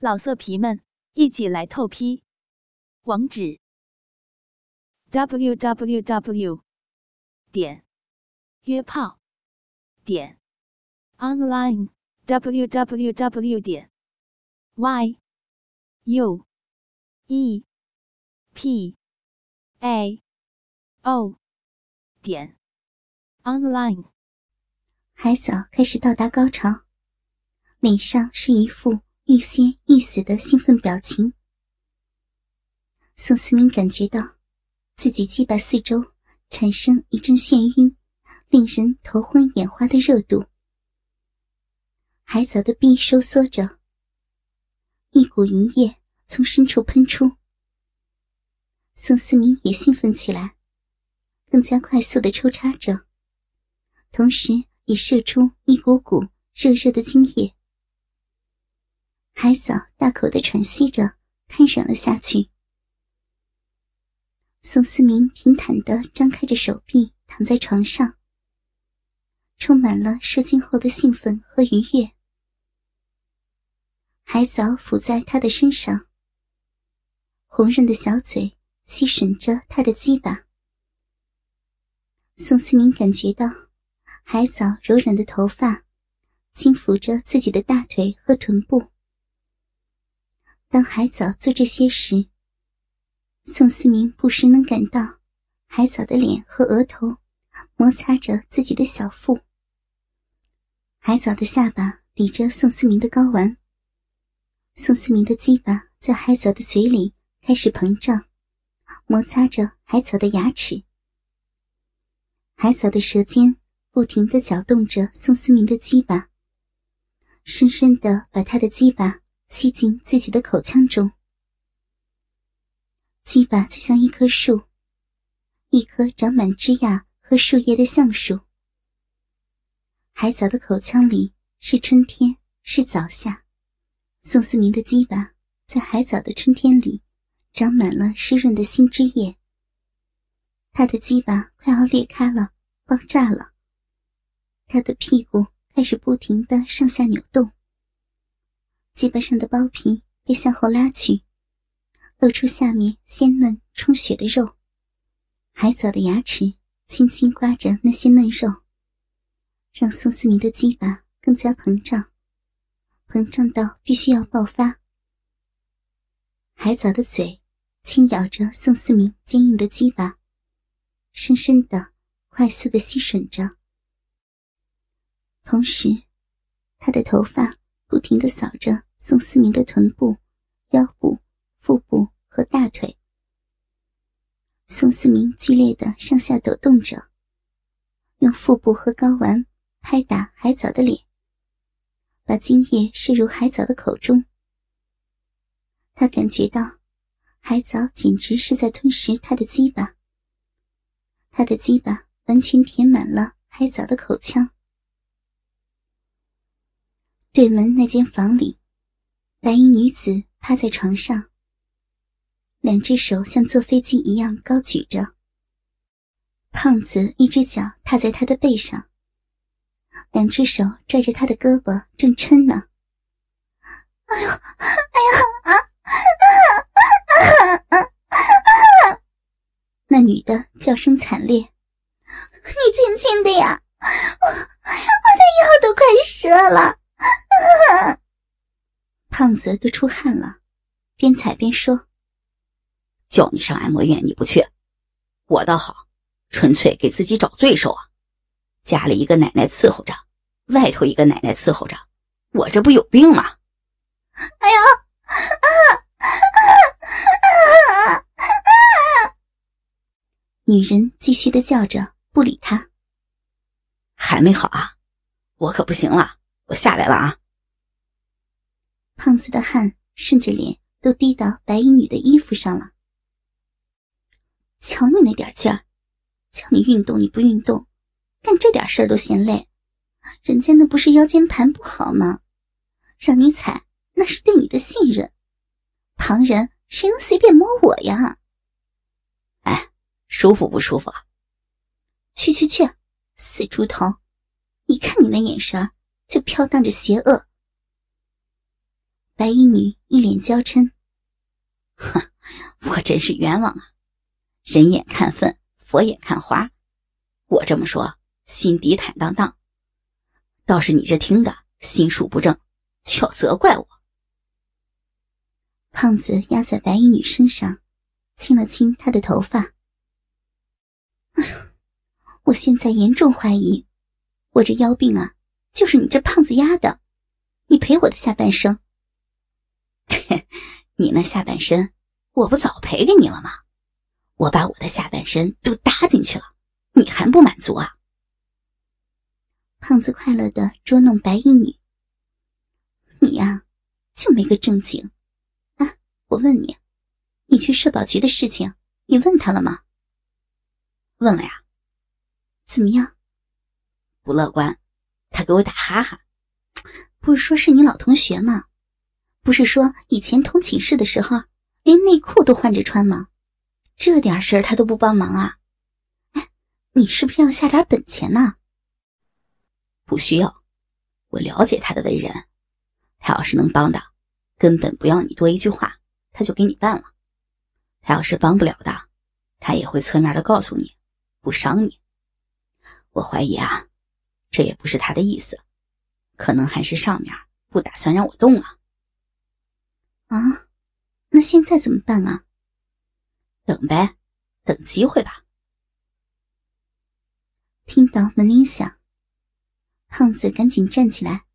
老色皮们，一起来透批！网址：w w w 点约炮点 online w w w 点 y u e p a o 点 online。海嫂开始到达高潮，脸上是一副。欲仙欲死的兴奋表情，宋思明感觉到自己鸡巴四周产生一阵眩晕、令人头昏眼花的热度。海藻的臂收缩着，一股淫液从深处喷出。宋思明也兴奋起来，更加快速的抽插着，同时也射出一股股热热的精液。海藻大口的喘息着，瘫软了下去。宋思明平坦的张开着手臂，躺在床上，充满了射精后的兴奋和愉悦。海藻伏在他的身上，红润的小嘴吸吮着他的鸡巴。宋思明感觉到海藻柔软的头发轻抚着自己的大腿和臀部。当海藻做这些时，宋思明不时能感到海藻的脸和额头摩擦着自己的小腹。海藻的下巴抵着宋思明的睾丸，宋思明的鸡巴在海藻的嘴里开始膨胀，摩擦着海藻的牙齿。海藻的舌尖不停地搅动着宋思明的鸡巴，深深地把他的鸡巴。吸进自己的口腔中，鸡巴就像一棵树，一棵长满枝桠和树叶的橡树。海藻的口腔里是春天，是早夏。宋思明的鸡巴在海藻的春天里，长满了湿润的新枝叶。他的鸡巴快要裂开了，爆炸了。他的屁股开始不停的上下扭动。鸡巴上的包皮被向后拉去，露出下面鲜嫩充血的肉。海藻的牙齿轻轻刮着那些嫩肉，让宋思明的鸡巴更加膨胀，膨胀到必须要爆发。海藻的嘴轻咬着宋思明坚硬的鸡巴，深深的、快速的吸吮着，同时，他的头发不停的扫着。宋思明的臀部、腰部、腹部和大腿。宋思明剧烈的上下抖动着，用腹部和睾丸拍打海藻的脸，把精液射入海藻的口中。他感觉到，海藻简直是在吞食他的鸡巴。他的鸡巴完全填满了海藻的口腔。对门那间房里。白衣女子趴在床上，两只手像坐飞机一样高举着。胖子一只脚踏在她的背上，两只手拽着她的胳膊，正抻呢。哎呦，哎呀啊啊啊啊！那女的叫声惨烈：“你轻轻的呀，我我的腰都快折了。”胖子都出汗了，边踩边说：“叫你上按摩院你不去，我倒好，纯粹给自己找罪受啊！家里一个奶奶伺候着，外头一个奶奶伺候着，我这不有病吗？”哎呀！女人继续的叫着，不理他。还没好啊，我可不行了，我下来了啊。胖子的汗顺着脸都滴到白衣女的衣服上了。瞧你那点劲儿，叫你运动你不运动，干这点事儿都嫌累。人家那不是腰间盘不好吗？让你踩那是对你的信任。旁人谁能随便摸我呀？哎，舒服不舒服啊？去去去，死猪头！一看你那眼神就飘荡着邪恶。白衣女一脸娇嗔：“哼，我真是冤枉啊！人眼看粪，佛眼看花。我这么说，心底坦荡荡。倒是你这听的心术不正，却要责怪我。”胖子压在白衣女身上，亲了亲她的头发。我现在严重怀疑，我这腰病啊，就是你这胖子压的。你赔我的下半生。你那下半身，我不早赔给你了吗？我把我的下半身都搭进去了，你还不满足啊？胖子快乐的捉弄白衣女。你呀，就没个正经啊。我问你，你去社保局的事情，你问他了吗？问了呀。怎么样？不乐观。他给我打哈哈。不是说是你老同学吗？不是说以前同寝室的时候，连内裤都换着穿吗？这点事儿他都不帮忙啊？哎，你是不是要下点本钱呢？不需要。我了解他的为人，他要是能帮的，根本不要你多一句话。他就给你办了，他要是帮不了的，他也会侧面的告诉你，不伤你。我怀疑啊，这也不是他的意思，可能还是上面不打算让我动啊。啊，那现在怎么办啊？等呗，等机会吧。听到门铃响，胖子赶紧站起来，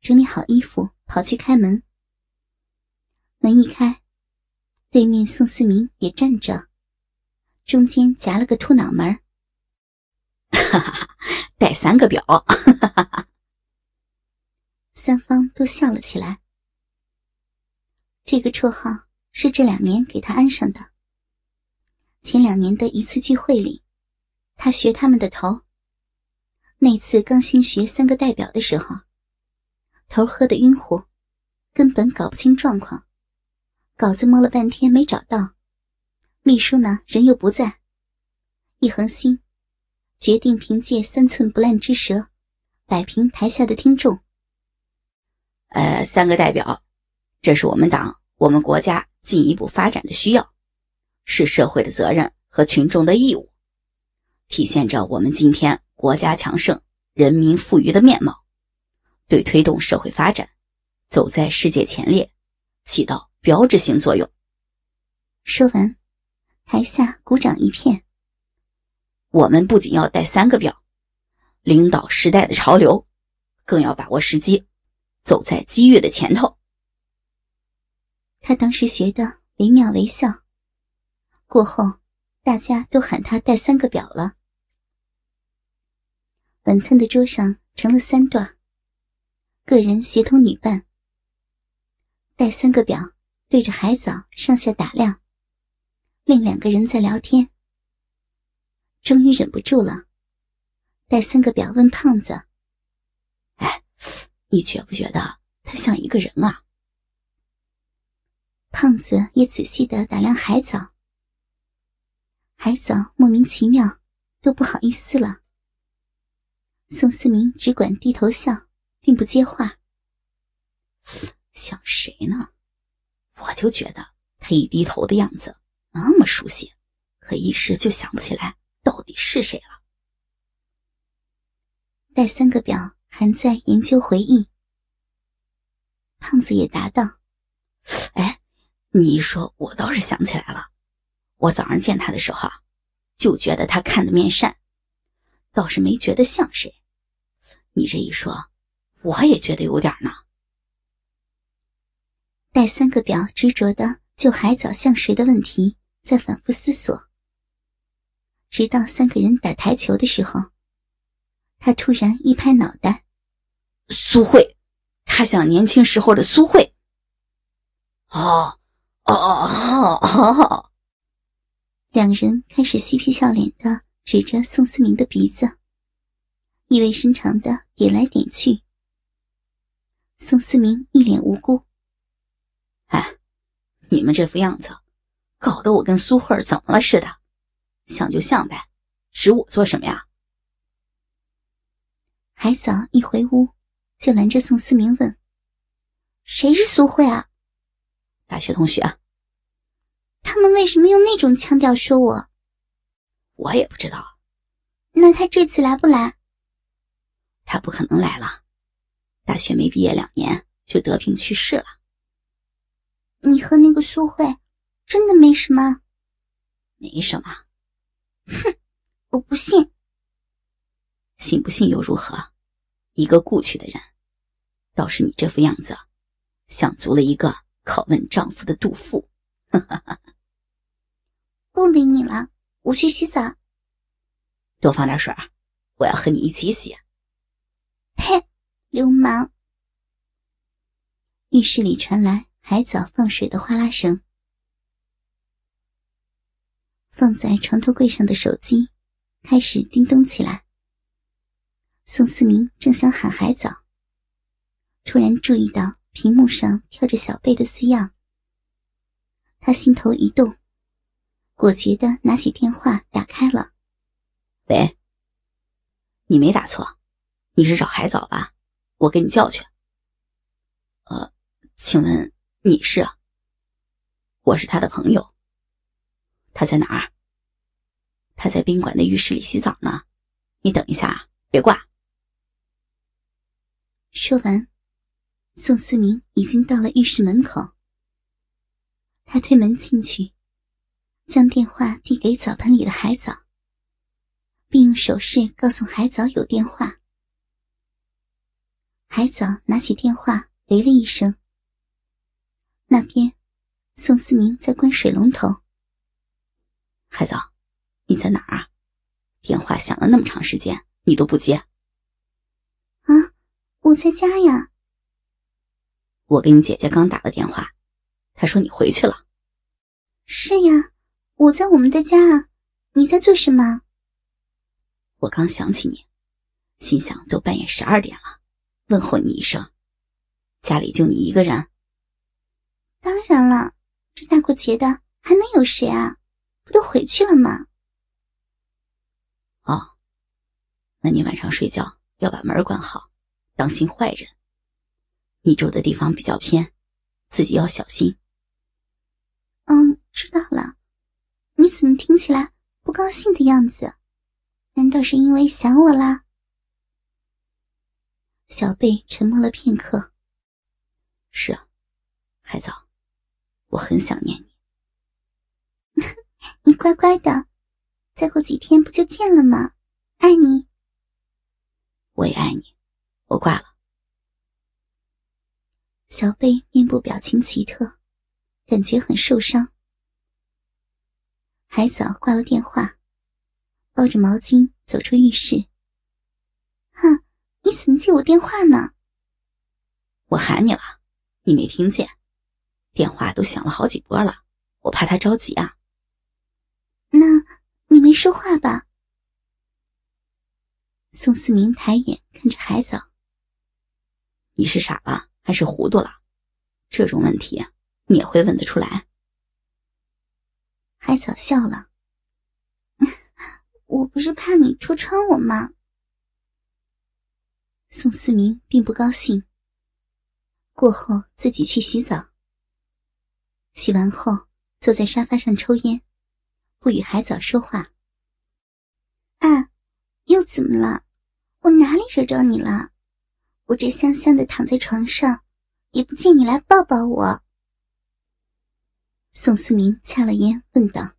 整理好衣服，跑去开门。门一开。对面宋思明也站着，中间夹了个秃脑门哈哈哈，带三个表，哈哈哈。三方都笑了起来。这个绰号是这两年给他安上的。前两年的一次聚会里，他学他们的头。那次刚新学三个代表的时候，头喝得晕乎，根本搞不清状况。稿子摸了半天没找到，秘书呢人又不在，一横心，决定凭借三寸不烂之舌，摆平台下的听众。呃，三个代表，这是我们党、我们国家进一步发展的需要，是社会的责任和群众的义务，体现着我们今天国家强盛、人民富裕的面貌，对推动社会发展，走在世界前列，起到。标志性作用。说完，台下鼓掌一片。我们不仅要带三个表，领导时代的潮流，更要把握时机，走在机遇的前头。他当时学的惟妙惟肖，过后大家都喊他带三个表了。晚餐的桌上成了三段，个人协同女伴，带三个表。对着海藻上下打量，另两个人在聊天。终于忍不住了，带三个表问胖子：“哎，你觉不觉得他像一个人啊？”胖子也仔细的打量海藻，海藻莫名其妙，都不好意思了。宋思明只管低头笑，并不接话。想谁呢？我就觉得他一低头的样子那么熟悉，可一时就想不起来到底是谁了。带三个表还在研究回忆。胖子也答道：“哎，你一说，我倒是想起来了。我早上见他的时候，就觉得他看的面善，倒是没觉得像谁。你这一说，我也觉得有点呢。”戴三个表执着的就海藻像谁的问题，在反复思索。直到三个人打台球的时候，他突然一拍脑袋：“苏慧，他像年轻时候的苏慧。”哦，哦哦哦！两人开始嬉皮笑脸的指着宋思明的鼻子，意味深长的点来点去。宋思明一脸无辜。哎，你们这副样子，搞得我跟苏慧儿怎么了似的？像就像呗，指我做什么呀？海嫂一回屋，就拦着宋思明问：“谁是苏慧啊？大学同学。他们为什么用那种腔调说我？我也不知道。那他这次来不来？他不可能来了。大学没毕业两年就得病去世了。你和那个苏慧真的没什么？没什么。哼，我不信。信不信又如何？一个故去的人，倒是你这副样子，像足了一个拷问丈夫的杜甫。不理你了，我去洗澡。多放点水，我要和你一起洗。嘿！流氓！浴室里传来海藻放水的哗啦声。放在床头柜上的手机开始叮咚起来。宋思明正想喊海藻，突然注意到屏幕上跳着小贝的字样，他心头一动，果决的拿起电话打开了。喂，你没打错，你是找海藻吧？我给你叫去。呃，请问你是？我是他的朋友。他在哪儿？他在宾馆的浴室里洗澡呢。你等一下，别挂。说完，宋思明已经到了浴室门口。他推门进去，将电话递给澡盆里的海藻。并用手势告诉海藻有电话。海藻拿起电话，喂了一声。那边，宋思明在关水龙头。海藻，你在哪儿啊？电话响了那么长时间，你都不接。啊，我在家呀。我给你姐姐刚打了电话，她说你回去了。是呀，我在我们的家啊。你在做什么？我刚想起你，心想都半夜十二点了，问候你一声。家里就你一个人？当然了，这大过节的还能有谁啊？不都回去了吗？哦，那你晚上睡觉要把门关好，当心坏人。你住的地方比较偏，自己要小心。嗯，知道了。你怎么听起来不高兴的样子？难道是因为想我啦？小贝沉默了片刻。是啊，海藻，我很想念你。你乖乖的，再过几天不就见了吗？爱你。我也爱你。我挂了。小贝面部表情奇特，感觉很受伤。海藻挂了电话。抱着毛巾走出浴室。哼，你怎么接我电话呢？我喊你了，你没听见？电话都响了好几波了，我怕他着急啊。那你没说话吧？宋思明抬眼看着海藻。你是傻了还是糊涂了？这种问题你也会问得出来？海藻笑了。我不是怕你戳穿我吗？宋思明并不高兴。过后自己去洗澡。洗完后坐在沙发上抽烟，不与海藻说话。啊，又怎么了？我哪里惹着你了？我这香香的躺在床上，也不见你来抱抱我。宋思明掐了烟，问道：“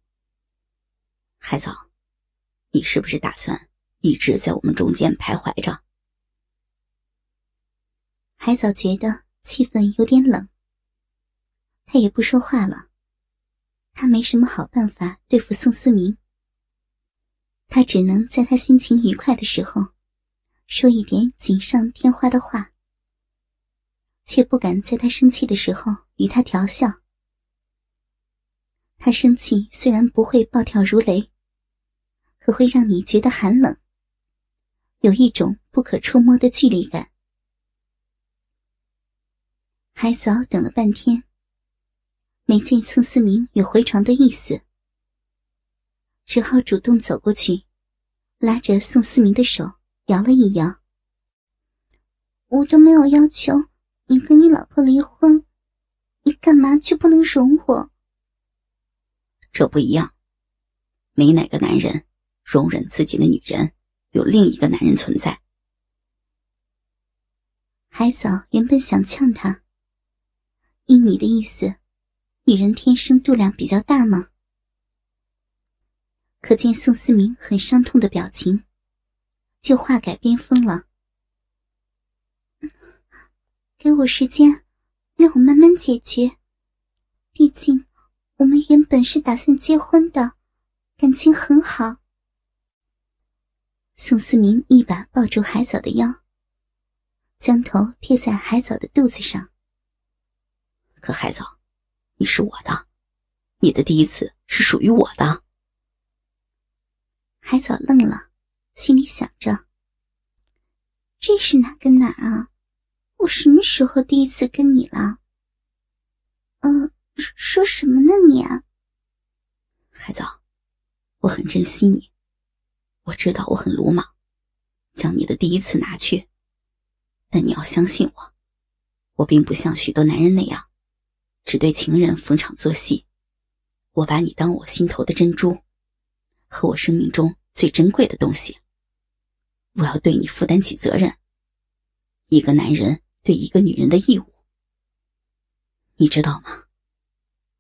海藻。”你是不是打算一直在我们中间徘徊着？海藻觉得气氛有点冷，他也不说话了。他没什么好办法对付宋思明，他只能在他心情愉快的时候，说一点锦上添花的话，却不敢在他生气的时候与他调笑。他生气虽然不会暴跳如雷。可会让你觉得寒冷，有一种不可触摸的距离感。海藻等了半天，没见宋思明有回床的意思，只好主动走过去，拉着宋思明的手摇了一摇。我都没有要求你跟你老婆离婚，你干嘛就不能容我？这不一样，没哪个男人容忍自己的女人有另一个男人存在。海藻原本想呛他，依你的意思，女人天生肚量比较大吗？可见宋思明很伤痛的表情，就话改变锋了。给我时间，让我慢慢解决。毕竟，我们原本是打算结婚的，感情很好。宋思明一把抱住海藻的腰，将头贴在海藻的肚子上。可海藻，你是我的，你的第一次是属于我的。海藻愣了，心里想着：“这是哪跟哪啊？我什么时候第一次跟你了？”“嗯，说什么呢你？”啊？海藻，我很珍惜你，我知道我很鲁莽，将你的第一次拿去，但你要相信我，我并不像许多男人那样，只对情人逢场作戏，我把你当我心头的珍珠。和我生命中最珍贵的东西，我要对你负担起责任。一个男人对一个女人的义务，你知道吗？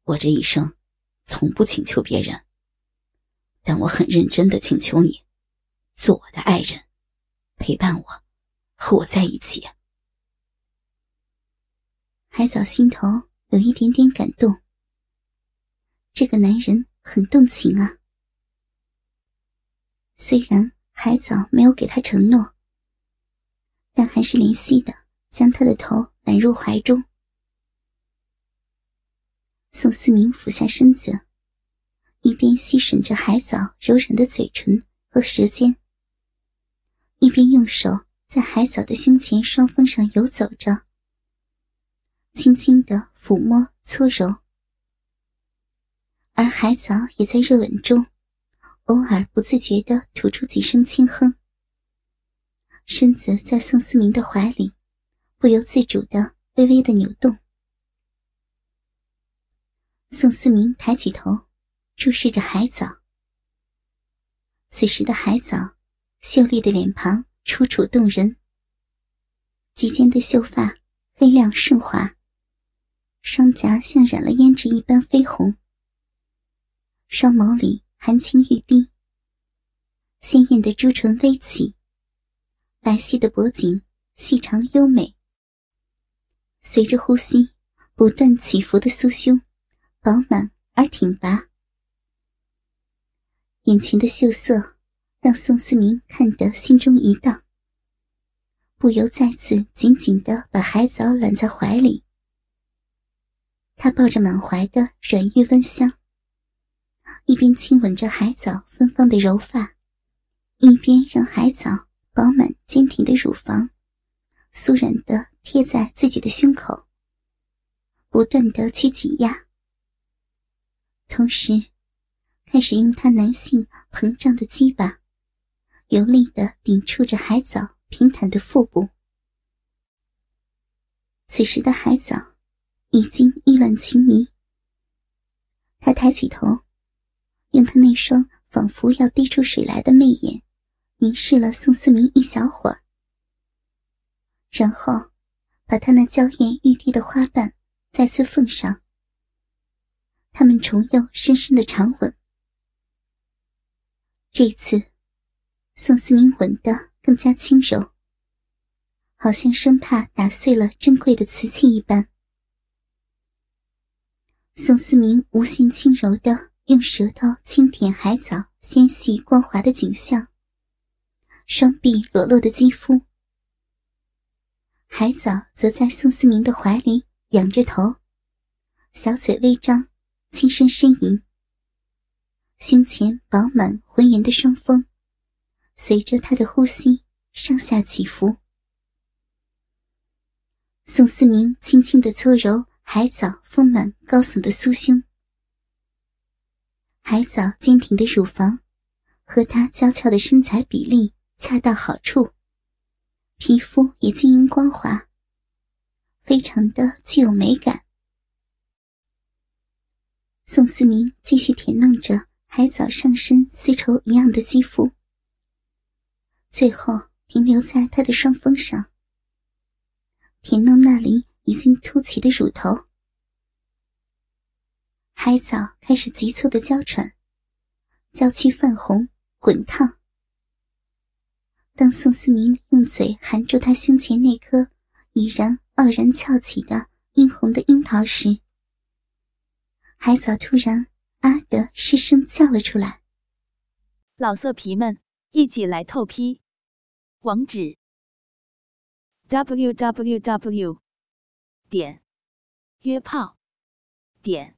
我这一生从不请求别人，但我很认真的请求你，做我的爱人，陪伴我，和我在一起。海藻心头有一点点感动，这个男人很动情啊。虽然海藻没有给他承诺，但还是怜惜的将他的头揽入怀中。宋思明俯下身子，一边吸吮着海藻柔软的嘴唇和舌尖，一边用手在海藻的胸前双峰上游走着，轻轻的抚摸搓揉，而海藻也在热吻中。偶尔不自觉地吐出几声轻哼，身子在宋思明的怀里不由自主地微微的扭动。宋思明抬起头，注视着海藻。此时的海藻，秀丽的脸庞楚楚动人，及肩的秀发黑亮顺滑，双颊像染了胭脂一般绯红，双眸里。含情欲滴，鲜艳的朱唇微起，白皙的脖颈细长优美。随着呼吸不断起伏的酥胸，饱满而挺拔。眼前的秀色让宋思明看得心中一荡，不由再次紧紧的把海藻揽在怀里。他抱着满怀的软玉温香。一边亲吻着海藻芬芳的柔发，一边让海藻饱满坚挺的乳房酥软的贴在自己的胸口，不断的去挤压，同时开始用他男性膨胀的鸡巴有力的顶触着海藻平坦的腹部。此时的海藻已经意乱情迷，他抬起头。用他那双仿佛要滴出水来的媚眼，凝视了宋思明一小会儿，然后把他那娇艳欲滴的花瓣再次奉上。他们重又深深的长吻。这次，宋思明吻得更加轻柔，好像生怕打碎了珍贵的瓷器一般。宋思明无限轻柔的。用舌头轻舔海藻纤细光滑的颈项，双臂裸露的肌肤。海藻则在宋思明的怀里仰着头，小嘴微张，轻声呻吟。胸前饱满浑圆的双峰，随着他的呼吸上下起伏。宋思明轻轻的搓揉海藻丰满高耸的酥胸。海藻坚挺的乳房和她娇俏的身材比例恰到好处，皮肤也晶莹光滑，非常的具有美感。宋思明继续舔弄着海藻上身丝绸一样的肌肤，最后停留在他的双峰上，舔弄那里已经凸起的乳头。海藻开始急促的娇喘，娇躯泛红滚烫。当宋思明用嘴含住他胸前那颗已然傲然翘起的殷红的樱桃时，海藻突然“啊”的失声叫了出来。老色皮们，一起来透批！网址：w w w. 点约炮点